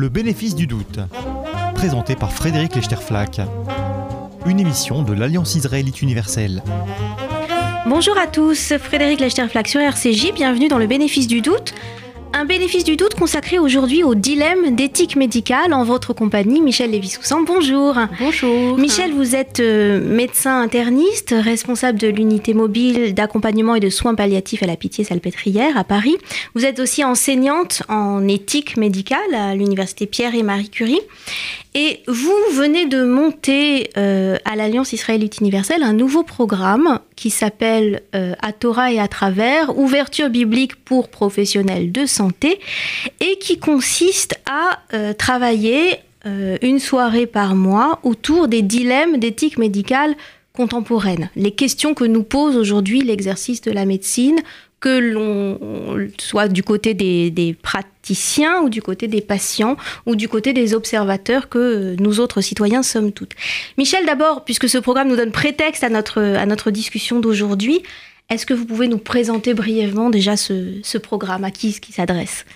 Le bénéfice du doute, présenté par Frédéric Lechterflack. Une émission de l'Alliance israélite universelle. Bonjour à tous, Frédéric Lechterflack sur RCJ, bienvenue dans Le bénéfice du doute. Un bénéfice du doute consacré aujourd'hui au dilemme d'éthique médicale en votre compagnie, Michel Lévy-Soussan. Bonjour. Bonjour. Michel, vous êtes euh, médecin interniste, responsable de l'unité mobile d'accompagnement et de soins palliatifs à la Pitié-Salpêtrière à Paris. Vous êtes aussi enseignante en éthique médicale à l'université Pierre et Marie Curie. Et vous venez de monter euh, à l'Alliance israélite universelle un nouveau programme qui s'appelle euh, À Torah et à travers, ouverture biblique pour professionnels de santé, et qui consiste à euh, travailler une soirée par mois autour des dilemmes d'éthique médicale contemporaine, les questions que nous pose aujourd'hui l'exercice de la médecine, que l'on soit du côté des, praticiens ou du côté des patients ou du côté des observateurs que nous autres citoyens sommes toutes. Michel, d'abord, puisque ce programme nous donne prétexte à notre, à notre discussion d'aujourd'hui, est-ce que vous pouvez nous présenter brièvement déjà ce, ce programme, à qui, qui s'adresse?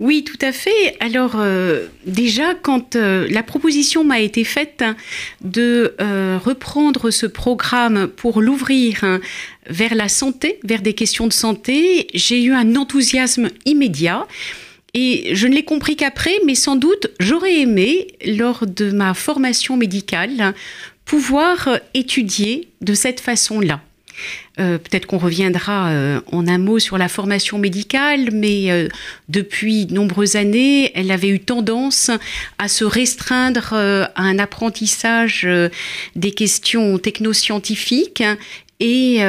Oui, tout à fait. Alors euh, déjà, quand euh, la proposition m'a été faite de euh, reprendre ce programme pour l'ouvrir hein, vers la santé, vers des questions de santé, j'ai eu un enthousiasme immédiat. Et je ne l'ai compris qu'après, mais sans doute j'aurais aimé, lors de ma formation médicale, pouvoir étudier de cette façon-là. Euh, peut-être qu'on reviendra euh, en un mot sur la formation médicale, mais euh, depuis de nombreuses années, elle avait eu tendance à se restreindre à un apprentissage des questions technoscientifiques et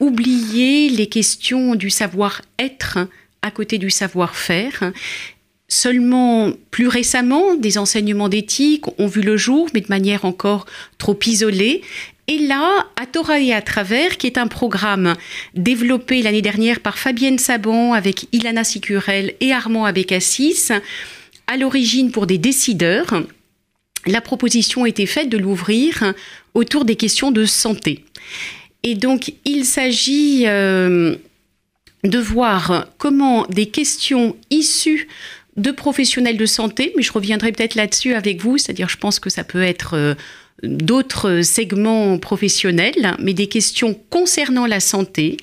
oublier les questions du savoir-être à côté du savoir-faire. Seulement, plus récemment, des enseignements d'éthique ont vu le jour, mais de manière encore trop isolée, et là, à Torah et à travers, qui est un programme développé l'année dernière par Fabienne Sabon avec Ilana Sicurel et Armand Abécassis, à l'origine pour des décideurs, la proposition était faite de l'ouvrir autour des questions de santé. Et donc, il s'agit euh, de voir comment des questions issues de professionnels de santé, mais je reviendrai peut-être là-dessus avec vous, c'est-à-dire je pense que ça peut être... Euh, d'autres segments professionnels, mais des questions concernant la santé,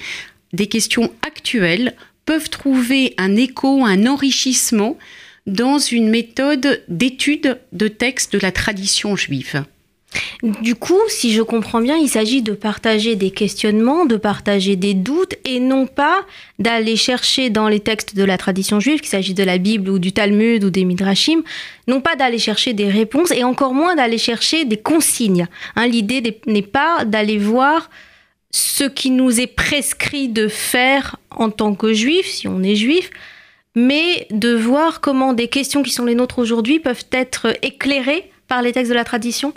des questions actuelles, peuvent trouver un écho, un enrichissement dans une méthode d'étude de textes de la tradition juive. Du coup, si je comprends bien, il s'agit de partager des questionnements, de partager des doutes et non pas d'aller chercher dans les textes de la tradition juive, qu'il s'agisse de la Bible ou du Talmud ou des Midrashim, non pas d'aller chercher des réponses et encore moins d'aller chercher des consignes. Hein, l'idée n'est pas d'aller voir ce qui nous est prescrit de faire en tant que juif, si on est juif, mais de voir comment des questions qui sont les nôtres aujourd'hui peuvent être éclairées par les textes de la tradition.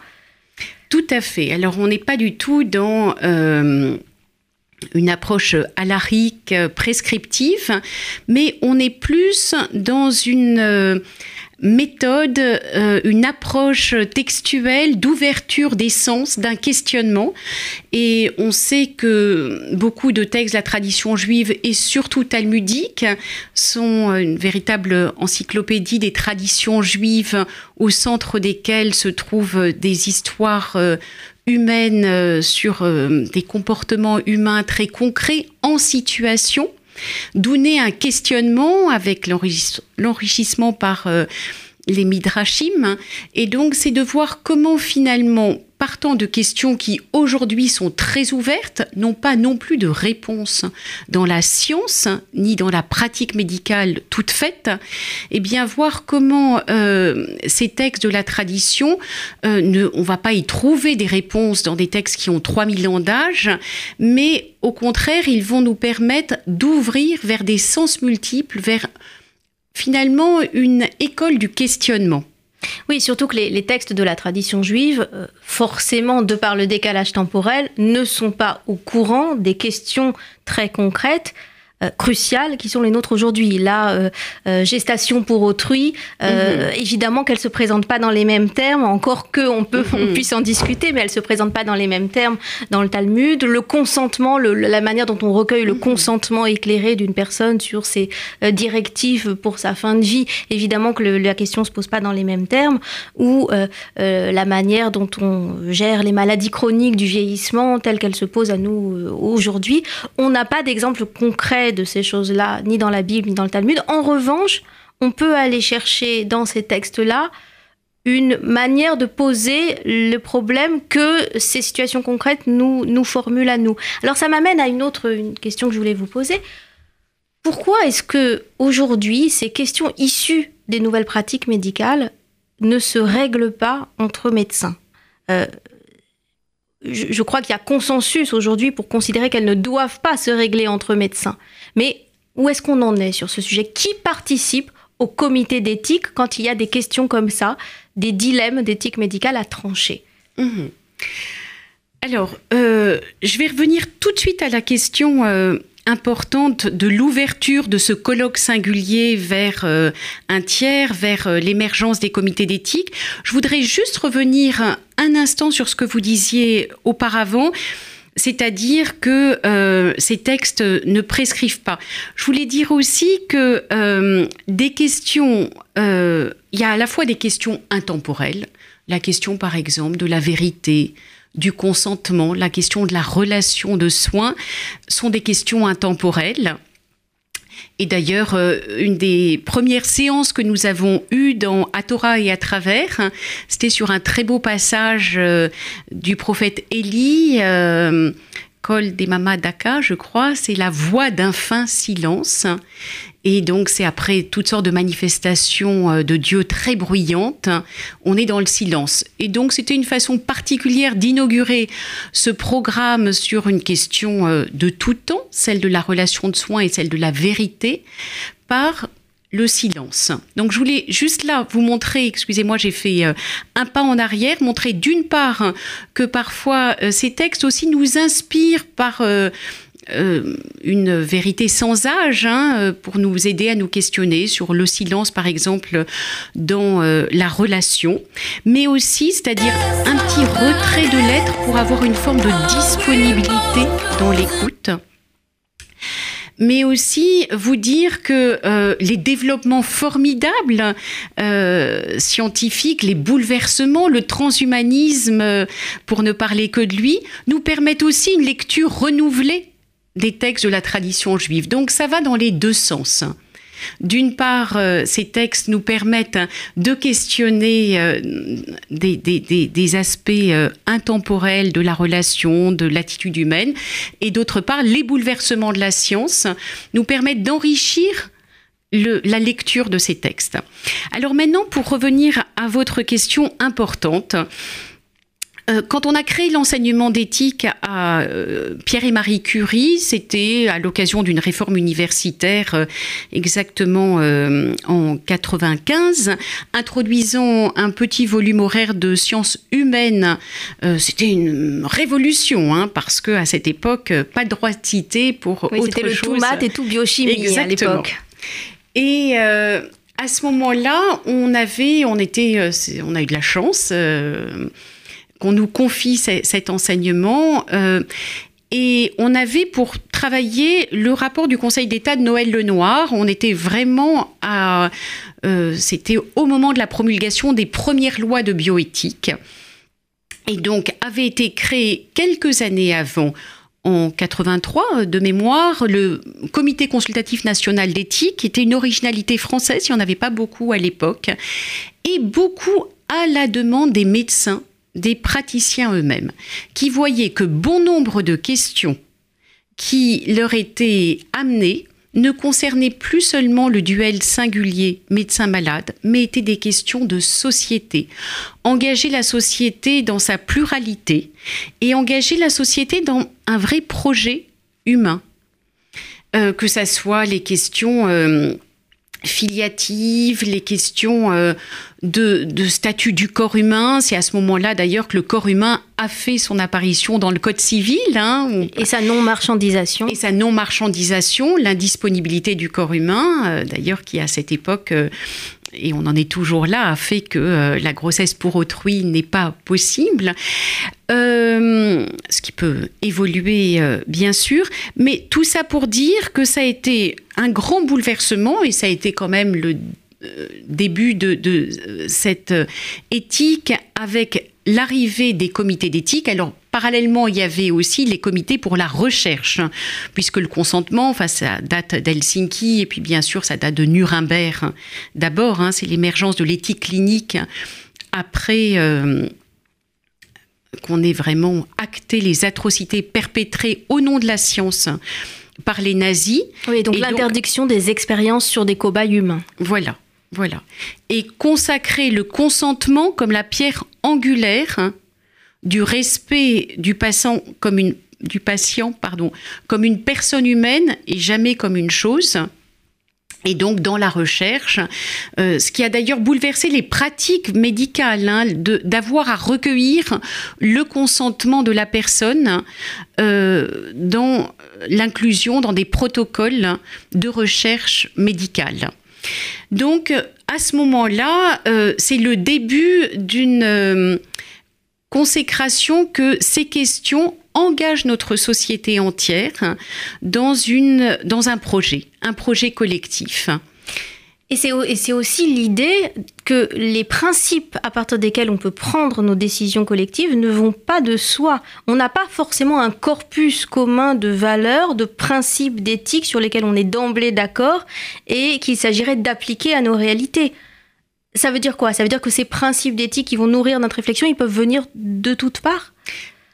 Tout à fait. Alors on n'est pas du tout dans euh, une approche alarique prescriptive, mais on est plus dans une euh, méthode, euh, une approche textuelle d'ouverture des sens, d'un questionnement. Et on sait que beaucoup de textes de la tradition juive et surtout talmudique sont une véritable encyclopédie des traditions juives au centre desquelles se trouvent des histoires euh, humaines euh, sur des comportements humains très concrets en situation D'où naît un questionnement avec l'enrichissement par euh, les midrashim. Et donc, c'est de voir comment finalement, partant de questions qui aujourd'hui sont très ouvertes, n'ont pas non plus de réponse dans la science ni dans la pratique médicale toute faite, et eh bien voir comment euh, ces textes de la tradition, euh, ne, va pas y trouver des réponses dans des textes qui ont 3000 ans d'âge, mais au contraire, ils vont nous permettre d'ouvrir vers des sens multiples, vers finalement une école du questionnement. Oui, surtout que les, textes de la tradition juive, euh, forcément, de par le décalage temporel, ne sont pas au courant des questions très concrètes euh, cruciales qui sont les nôtres aujourd'hui. La euh, euh, gestation pour autrui, mhm. évidemment qu'elle se présente pas dans les mêmes termes, encore que on peut, on mhm. puisse en discuter, mais elle se présente pas dans les mêmes termes dans le Talmud. Le consentement, la manière dont on recueille le mhm. consentement éclairé d'une personne sur ses directives pour sa fin de vie, évidemment que la question se pose pas dans les mêmes termes. Ou la manière dont on gère les maladies chroniques du vieillissement, telles qu'elles se posent à nous aujourd'hui, on n'a pas d'exemple concret de ces choses-là, ni dans la Bible, ni dans le Talmud. En revanche, on peut aller chercher dans ces textes-là une manière de poser le problème que ces situations concrètes nous, nous formulent à nous. Alors ça m'amène à une autre question que je voulais vous poser. Pourquoi est-ce que aujourd'hui ces questions issues des nouvelles pratiques médicales ne se règlent pas entre médecins? Euh, je, crois qu'il y a consensus aujourd'hui pour considérer qu'elles ne doivent pas se régler entre médecins. Mais où est-ce qu'on en est sur ce sujet? Qui participe au comité d'éthique quand il y a des questions comme ça, des dilemmes d'éthique médicale à trancher? Mhm. Alors, euh, je vais revenir tout de suite à la question euh, importante de l'ouverture de ce colloque singulier vers euh, un tiers, vers l'émergence des comités d'éthique. Je voudrais juste revenir un instant sur ce que vous disiez auparavant c'est-à-dire que euh, ces textes ne prescrivent pas. Je voulais dire aussi que euh, des questions, euh, il y a à la fois des questions intemporelles, la question par exemple de la vérité, du consentement, la question de la relation de soins, sont des questions intemporelles. Et d'ailleurs, euh, une des premières séances que nous avons eues dans À Torah et à travers, c'était sur un très beau passage euh, du prophète Élie. Euh, Kol des Daka, je crois, c'est la voix d'un fin silence. Et donc, c'est après toutes sortes de manifestations euh, de Dieu très bruyantes, on est dans le silence. Et donc, c'était une façon particulière d'inaugurer ce programme sur une question euh, de tout temps, celle de la relation de soins et celle de la vérité, par le silence. Donc je voulais juste là vous montrer, excusez-moi, j'ai fait euh, un pas en arrière, montrer d'une part que parfois ces textes aussi nous inspirent par euh, une vérité sans âge hein, euh, pour nous aider à nous questionner sur le silence, par exemple, dans euh, la relation, mais aussi, c'est-à-dire un petit retrait de l'être pour avoir une forme de disponibilité dans l'écoute. Mais aussi vous dire que les développements formidables scientifiques, les bouleversements, le transhumanisme, pour ne parler que de lui, nous permettent aussi une lecture renouvelée des textes de la tradition juive. Donc ça va dans les deux sens. D'une part, euh, ces textes nous permettent de questionner euh, des, aspects euh, intemporels de la relation, de l'attitude humaine, et d'autre part, les bouleversements de la science nous permettent d'enrichir la lecture de ces textes. Alors maintenant, pour revenir à votre question importante, quand on a créé l'enseignement d'éthique à euh, Pierre et Marie Curie, c'était à l'occasion d'une réforme universitaire euh, exactement en 95, introduisant un petit volume horaire de sciences humaines. c'était une révolution, hein, parce que à cette époque, pas de droit de citer pour oui, C'était le tout maths et tout biochimie à l'époque. Et à ce moment-là, on avait, on était, on a eu de la chance qu'on nous confie cet enseignement. Euh, et on avait pour travailler le rapport du Conseil d'État de Noël Lenoir. On était vraiment à. Euh, c'était au moment de la promulgation des premières lois de bioéthique. Et donc avait été créé quelques années avant en 83 de mémoire, le Comité consultatif national d'éthique était une originalité française, il n'y en avait pas beaucoup à l'époque, et beaucoup à la demande des médecins des praticiens eux-mêmes, qui voyaient que bon nombre de questions qui leur étaient amenées ne concernaient plus seulement le duel singulier médecin-malade, mais étaient des questions de société. Engager la société dans sa pluralité et engager la société dans un vrai projet humain. Euh, que ce soit les questions... Euh, filiatives, les questions euh, de, statut du corps humain. C'est à ce moment-là d'ailleurs que le corps humain a fait son apparition dans le Code civil. Hein, et sa non-marchandisation. Et sa non-marchandisation, l'indisponibilité du corps humain, euh, d'ailleurs qui à cette époque euh, et on en est toujours là, fait que euh, la grossesse pour autrui n'est pas possible. Euh, ce qui peut évoluer, euh, bien sûr. Mais tout ça pour dire que ça a été un grand bouleversement et ça a été quand même le début de cette éthique avec l'arrivée des comités d'éthique. Alors, parallèlement, il y avait aussi les comités pour la recherche, puisque le consentement, enfin, ça date d'Helsinki, et puis bien sûr, ça date de Nuremberg. D'abord, hein, c'est l'émergence de l'éthique clinique après euh, qu'on ait vraiment acté les atrocités perpétrées au nom de la science par les nazis. Oui, donc l'interdiction des expériences sur des cobayes humains. Voilà. Voilà. Et consacrer le consentement comme la pierre angulaire hein, du respect du patient comme une du patient pardon comme une personne humaine et jamais comme une chose et donc dans la recherche, euh, ce qui a d'ailleurs bouleversé les pratiques médicales, hein, d'avoir à recueillir le consentement de la personne euh, dans l'inclusion dans des protocoles de recherche médicale. Donc, à ce moment-là, euh, c'est le début d'une consécration que ces questions engagent notre société entière dans, une, dans un projet, un projet collectif. Et c'est aussi l'idée que les principes à partir desquels on peut prendre nos décisions collectives ne vont pas de soi. On n'a pas forcément un corpus commun de valeurs, de principes, d'éthique sur lesquels on est d'emblée d'accord et qu'il s'agirait d'appliquer à nos réalités. Ça veut dire quoi? Ça veut dire que ces principes d'éthique qui vont nourrir notre réflexion, ils peuvent venir de toutes parts?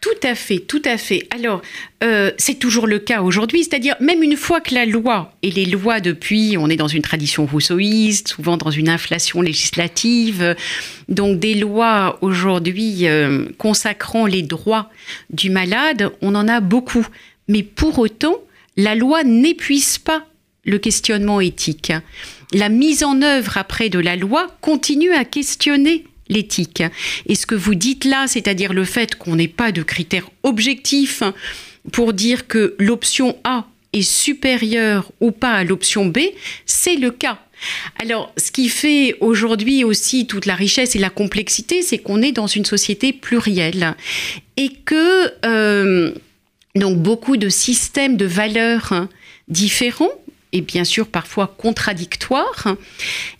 Tout à fait, tout à fait. Alors, euh, c'est toujours le cas aujourd'hui, c'est-à-dire même une fois que la loi, et les lois depuis, on est dans une tradition rousseauiste, souvent dans une inflation législative, donc des lois aujourd'hui euh, consacrant les droits du malade, on en a beaucoup. Mais pour autant, la loi n'épuise pas le questionnement éthique. La mise en œuvre après de la loi continue à questionner l'éthique. Et ce que vous dites là, c'est-à-dire le fait qu'on n'ait pas de critères objectifs pour dire que l'option A est supérieure ou pas à l'option B, c'est le cas. Alors, ce qui fait aujourd'hui aussi toute la richesse et la complexité, c'est qu'on est dans une société plurielle et que euh, donc beaucoup de systèmes de valeurs différents et bien sûr parfois contradictoire.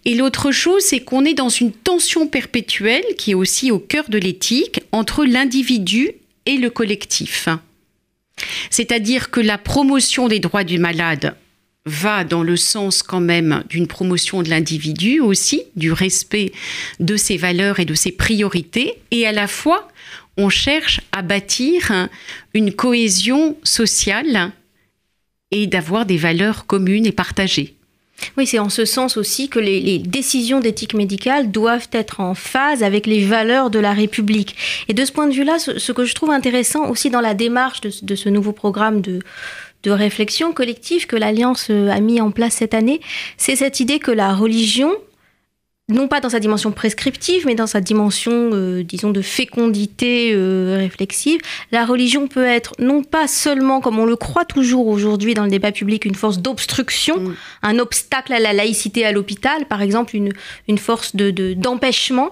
Et l'autre chose, c'est qu'on est dans une tension perpétuelle qui est aussi au cœur de l'éthique entre l'individu et le collectif. C'est-à-dire que la promotion des droits du malade va dans le sens quand même d'une promotion de l'individu aussi, du respect de ses valeurs et de ses priorités, et à la fois on cherche à bâtir une cohésion sociale et d'avoir des valeurs communes et partagées. Oui, c'est en ce sens aussi que les, décisions d'éthique médicale doivent être en phase avec les valeurs de la République. Et de ce point de vue-là, ce, que je trouve intéressant aussi dans la démarche de, ce nouveau programme de, de réflexion collective que l'Alliance a mis en place cette année, c'est cette idée que la religion non pas dans sa dimension prescriptive, mais dans sa dimension, euh, disons, de fécondité euh, réflexive, la religion peut être non pas seulement, comme on le croit toujours aujourd'hui dans le débat public, une force d'obstruction, mm. un obstacle à la laïcité à l'hôpital, par exemple, une, une force d'empêchement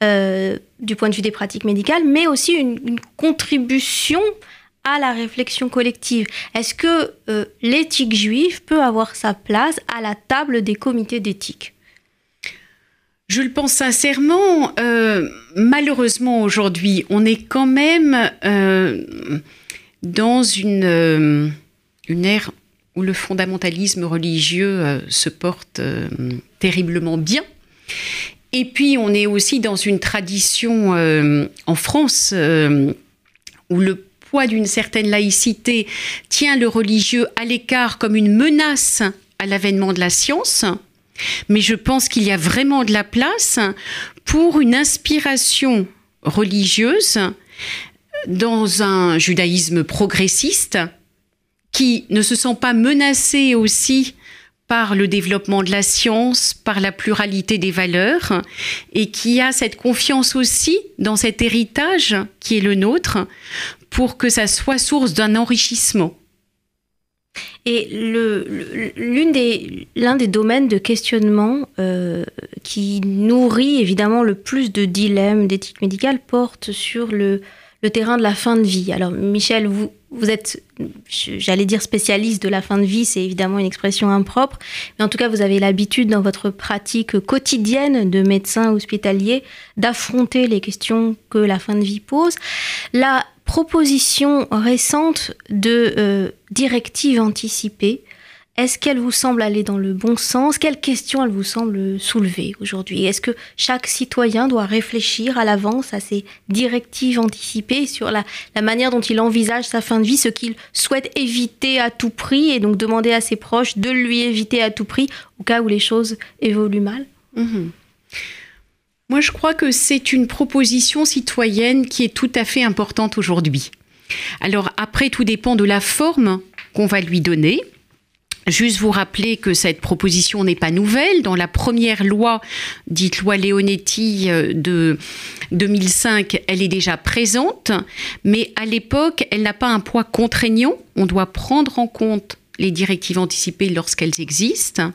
de, euh, du point de vue des pratiques médicales, mais aussi une, une contribution à la réflexion collective. Est-ce que l'éthique juive peut avoir sa place à la table des comités d'éthique? Je le pense sincèrement. Euh, malheureusement, aujourd'hui, on est quand même euh, dans une, euh, une ère où le fondamentalisme religieux se porte terriblement bien. Et puis, on est aussi dans une tradition en France où le poids d'une certaine laïcité tient le religieux à l'écart comme une menace à l'avènement de la science. Mais je pense qu'il y a vraiment de la place pour une inspiration religieuse dans un judaïsme progressiste qui ne se sent pas menacé aussi par le développement de la science, par la pluralité des valeurs, et qui a cette confiance aussi dans cet héritage qui est le nôtre, pour que ça soit source d'un enrichissement. Et l'un des, domaines de questionnement euh, qui nourrit évidemment le plus de dilemmes d'éthique médicale porte sur le, terrain de la fin de vie. Alors Michel, vous, êtes, j'allais dire spécialiste de la fin de vie, c'est évidemment une expression impropre, mais en tout cas vous avez l'habitude dans votre pratique quotidienne de médecin hospitalier d'affronter les questions que la fin de vie pose. Proposition récente de euh, directive anticipée. Est-ce qu'elle vous semble aller dans le bon sens? Quelles questions elle vous semble soulever aujourd'hui? Est-ce que chaque citoyen doit réfléchir à l'avance à ces directives anticipées sur la, manière dont il envisage sa fin de vie, ce qu'il souhaite éviter à tout prix et donc demander à ses proches de lui éviter à tout prix au cas où les choses évoluent mal? Mhm. Moi, je crois que c'est une proposition citoyenne qui est tout à fait importante aujourd'hui. Alors après, tout dépend de la forme qu'on va lui donner. Juste vous rappeler que cette proposition n'est pas nouvelle. Dans la première loi, dite loi Leonetti euh, de 2005, elle est déjà présente, mais à l'époque, elle n'a pas un poids contraignant. On doit prendre en compte les directives anticipées lorsqu'elles existent.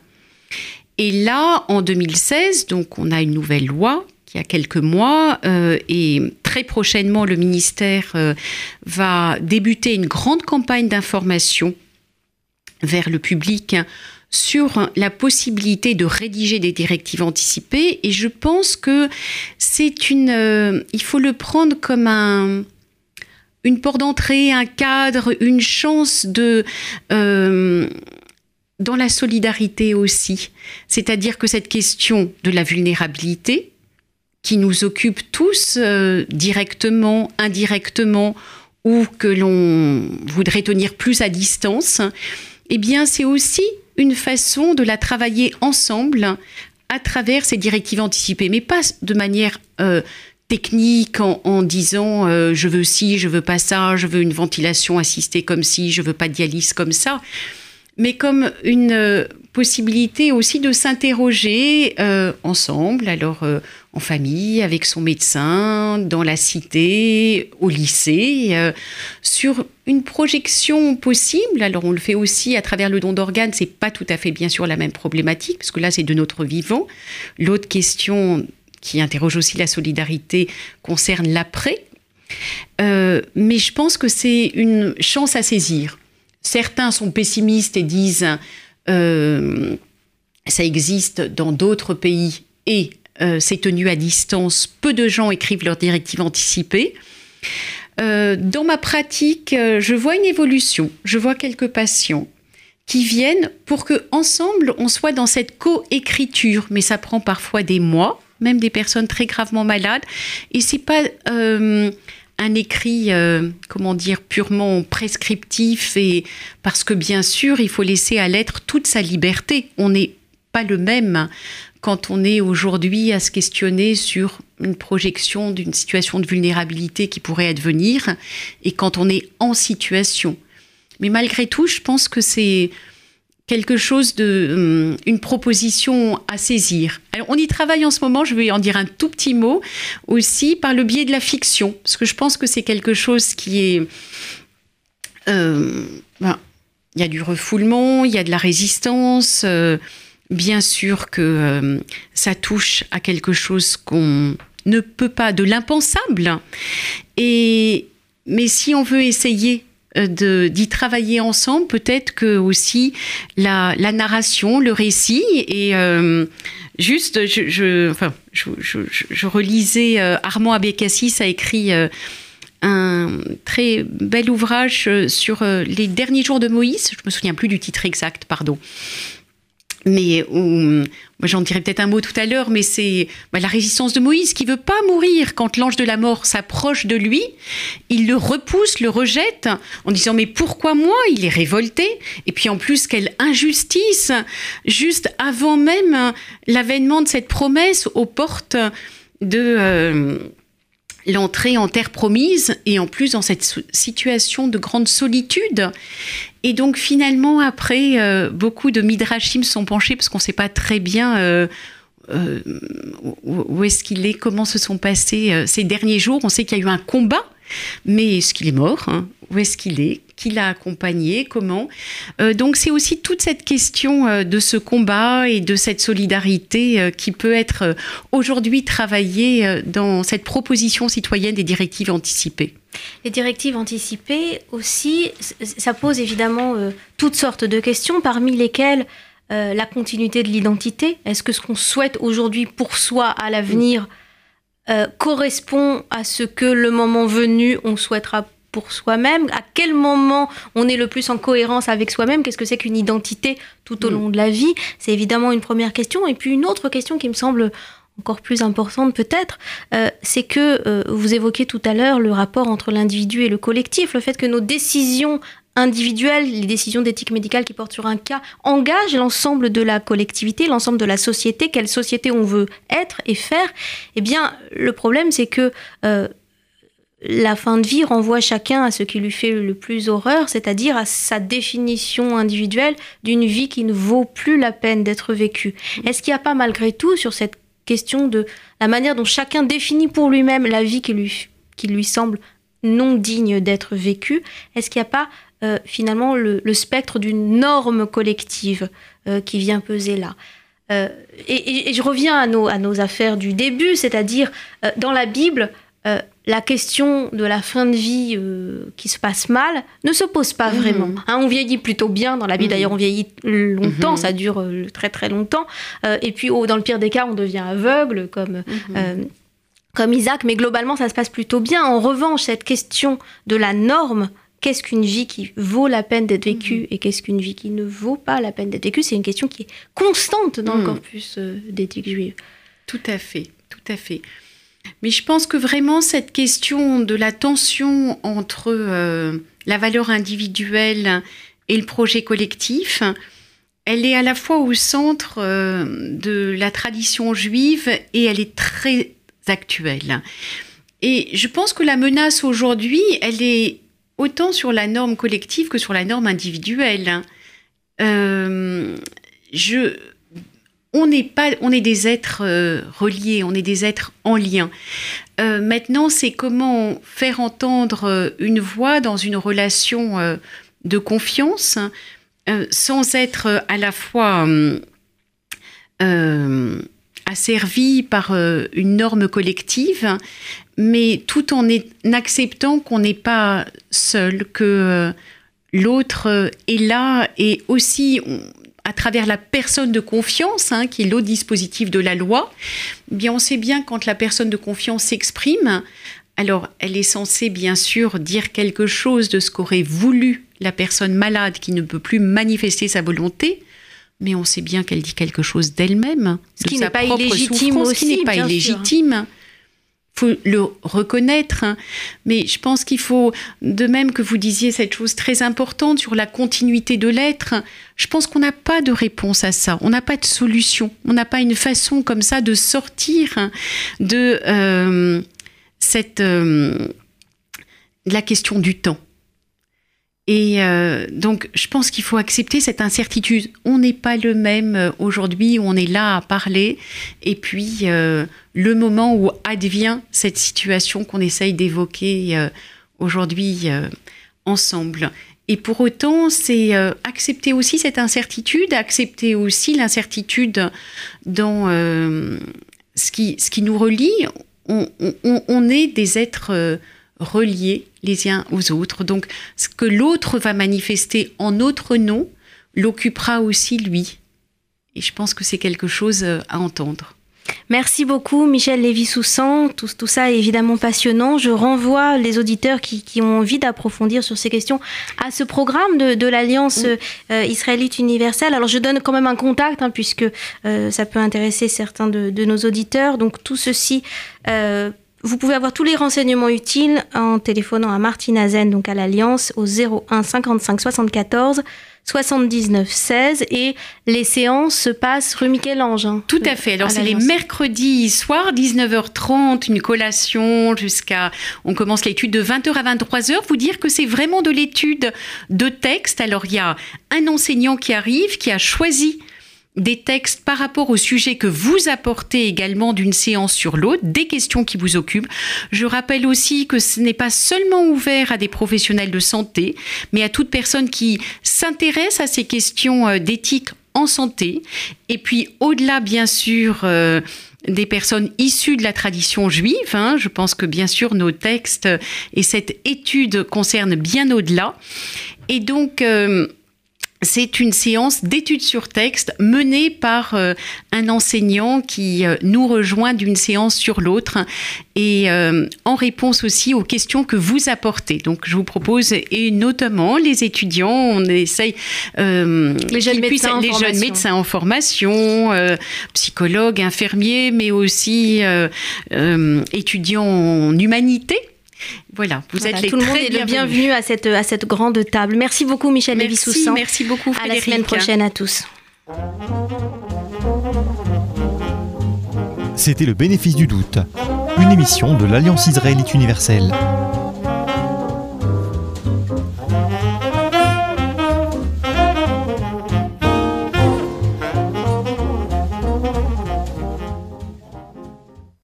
Et là, en 2016, donc on a une nouvelle loi qui a quelques mois euh, et très prochainement le ministère euh, va débuter une grande campagne d'information vers le public sur la possibilité de rédiger des directives anticipées. Et je pense que c'est une euh, il faut le prendre comme un une porte d'entrée, un cadre, une chance de dans la solidarité aussi. C'est-à-dire que cette question de la vulnérabilité, qui nous occupe tous euh, directement, indirectement, ou que l'on voudrait tenir plus à distance, eh bien, c'est aussi une façon de la travailler ensemble à travers ces directives anticipées, mais pas de manière euh, technique en, disant euh, je veux ci, je veux pas ça, je veux une ventilation assistée comme ci, je veux pas de dialyse comme ça, mais comme une euh, possibilité aussi de s'interroger ensemble, alors en famille, avec son médecin, dans la cité, au lycée, sur une projection possible. Alors on le fait aussi à travers le don d'organes, c'est pas tout à fait bien sûr la même problématique parce que là c'est de notre vivant. L'autre question qui interroge aussi la solidarité concerne l'après. Euh, mais je pense que c'est une chance à saisir. Certains sont pessimistes et disent euh, ça existe dans d'autres pays et euh, c'est tenu à distance. Peu de gens écrivent leurs directives anticipées. Euh, dans ma pratique, euh, je vois une évolution. Je vois quelques patients qui viennent pour que ensemble on soit dans cette coécriture, mais ça prend parfois des mois, même des personnes très gravement malades, et c'est pas euh, un écrit, comment dire, purement prescriptif, et parce que bien sûr, il faut laisser à l'être toute sa liberté. On n'est pas le même quand on est aujourd'hui à se questionner sur une projection d'une situation de vulnérabilité qui pourrait advenir et quand on est en situation. Mais malgré tout, je pense que c'est quelque chose de hum, une proposition à saisir. on y travaille en ce moment, je vais en dire un tout petit mot aussi par le biais de la fiction parce que je pense que c'est quelque chose qui est euh, ben, il y a du refoulement, il y a de la résistance, euh, bien sûr que euh, ça touche à quelque chose qu'on ne peut pas, de l'impensable. Et, mais si on veut essayer d'y travailler ensemble, peut-être que aussi la, narration, le récit et euh, juste, je, enfin, je, relisais Armand Abécassis a écrit un très bel ouvrage sur les derniers jours de Moïse. Je me souviens plus du titre exact, pardon mais j'en dirai peut-être un mot tout à l'heure, mais c'est bah, la résistance de Moïse qui veut pas mourir quand l'ange de la mort s'approche de lui. Il le repousse, le rejette en disant mais pourquoi moi? Il est révolté. Et puis en plus quelle injustice Juste avant même l'avènement de cette promesse aux portes de euh, l'entrée en terre promise et en plus dans cette situation de grande solitude. Et donc finalement, après, euh, beaucoup de midrashim sont penchés parce qu'on ne sait pas très bien euh, euh, où est-ce qu'il est, comment se sont passés ces derniers jours. On sait qu'il y a eu un combat, mais est-ce qu'il est mort hein? Où est-ce qu'il est? Qui l'a accompagné, comment? Euh, donc c'est aussi toute cette question euh, de ce combat et de cette solidarité euh, qui peut être aujourd'hui travaillée dans cette proposition citoyenne des directives anticipées. Les directives anticipées aussi, ça pose évidemment toutes sortes de questions, parmi lesquelles la continuité de l'identité. Est-ce que ce qu'on souhaite aujourd'hui pour soi à l'avenir correspond à ce que le moment venu on souhaitera pour soi-même? À quel moment on est le plus en cohérence avec soi-même? Qu'est-ce que c'est qu'une identité tout au mm. long de la vie? C'est évidemment une première question. Et puis une autre question qui me semble encore plus importante peut-être, euh, c'est que euh, vous évoquez tout à l'heure le rapport entre l'individu et le collectif, le fait que nos décisions individuelles, les décisions d'éthique médicale qui portent sur un cas, engagent l'ensemble de la collectivité, l'ensemble de la société, quelle société on veut être et faire. Eh bien, le problème, c'est que euh, la fin de vie renvoie chacun à ce qui lui fait le plus horreur, c'est-à-dire à sa définition individuelle d'une vie qui ne vaut plus la peine d'être vécue. Est-ce qu'il n'y a pas malgré tout sur cette question de la manière dont chacun définit pour lui-même la vie qui lui, qui lui semble non digne d'être vécue, est-ce qu'il n'y a pas euh, finalement le, spectre d'une norme collective euh, qui vient peser là euh, et, je reviens à nos, à nos affaires du début, c'est-à-dire dans la Bible, la question de la fin de vie euh, qui se passe mal ne se pose pas mhm. vraiment. Hein, on vieillit plutôt bien dans la vie, mhm. d'ailleurs on vieillit longtemps, mhm. ça dure euh, très très longtemps. Euh, et puis dans le pire des cas, on devient aveugle comme, comme Isaac, mais globalement ça se passe plutôt bien. En revanche, cette question de la norme, qu'est-ce qu'une vie qui vaut la peine d'être vécue et qu'est-ce qu'une vie qui ne vaut pas la peine d'être vécue, c'est une question qui est constante dans le corpus d'éthique juive. Tout à fait, tout à fait. Mais je pense que vraiment cette question de la tension entre euh, la valeur individuelle et le projet collectif, elle est à la fois au centre euh, de la tradition juive et elle est très actuelle. Et je pense que la menace aujourd'hui, elle est autant sur la norme collective que sur la norme individuelle. Euh, on est des êtres euh, reliés, on est des êtres en lien. Euh, maintenant, c'est comment faire entendre une voix dans une relation de confiance, sans être à la fois asservi par une norme collective, mais tout en acceptant qu'on n'est pas seul, que l'autre est là et aussi à travers la personne de confiance, hein, qui est l'autre dispositif de la loi, eh bien on sait bien quand la personne de confiance s'exprime, alors elle est censée bien sûr dire quelque chose de ce qu'aurait voulu la personne malade qui ne peut plus manifester sa volonté, mais on sait bien qu'elle dit quelque chose d'elle-même, ce qui n'est pas illégitime aussi, qui n'est pas illégitime faut le reconnaître, hein. mais je pense qu'il faut, de même que vous disiez cette chose très importante sur la continuité de l'être, je pense qu'on n'a pas de réponse à ça, on n'a pas de solution, on n'a pas une façon comme ça de sortir de euh, cette euh, la question du temps. Et euh, donc, je pense qu'il faut accepter cette incertitude. On n'est pas le même euh, aujourd'hui où on est là à parler, et puis euh, le moment où advient cette situation qu'on essaye d'évoquer aujourd'hui ensemble. Et pour autant, c'est accepter aussi cette incertitude, accepter aussi l'incertitude dans ce, qui, ce qui nous relie. On, est des êtres reliés les uns aux autres. Donc, ce que l'autre va manifester en notre nom l'occupera aussi lui. Et je pense que c'est quelque chose euh, à entendre. Merci beaucoup, Michel Lévy-Soussan. Tout, tout, ça est évidemment passionnant. Je renvoie les auditeurs qui, ont envie d'approfondir sur ces questions à ce programme de, l'Alliance euh, israélite universelle. Alors, je donne quand même un contact, hein, puisque euh, ça peut intéresser certains de, nos auditeurs. Donc, tout ceci vous pouvez avoir tous les renseignements utiles en téléphonant à Martine Azen, donc à l'Alliance, au 01 55 74 79 16 et les séances se passent rue Michel-Ange. Hein, Tout à fait. Alors c'est les mercredis soirs, 19h30, une collation jusqu'à... On commence l'étude de 20h à 23h. Vous dire que c'est vraiment de l'étude de texte. Alors il y a un enseignant qui arrive, qui a choisi des textes par rapport au sujet que vous apportez également d'une séance sur l'autre, des questions qui vous occupent. Je rappelle aussi que ce n'est pas seulement ouvert à des professionnels de santé, mais à toute personne qui s'intéresse à ces questions euh, d'éthique en santé. Et puis au-delà, bien sûr, euh, des personnes issues de la tradition juive. Hein, je pense que bien sûr nos textes et cette étude concernent bien au-delà. Et donc, euh, c'est une séance d'études sur texte menée par euh, un enseignant qui euh, nous rejoint d'une séance sur l'autre et euh, en réponse aussi aux questions que vous apportez. Donc je vous propose, et notamment les étudiants, on essaye... les jeunes, médecins, les jeunes médecins en formation, psychologues, infirmiers, mais aussi étudiants en humanité voilà, vous êtes les tout le monde est le bienvenu à cette, à cette grande table. Merci beaucoup Michel Merci, merci beaucoup À la semaine prochaine à tous. C'était le bénéfice du doute, une émission de l'Alliance israélite universelle.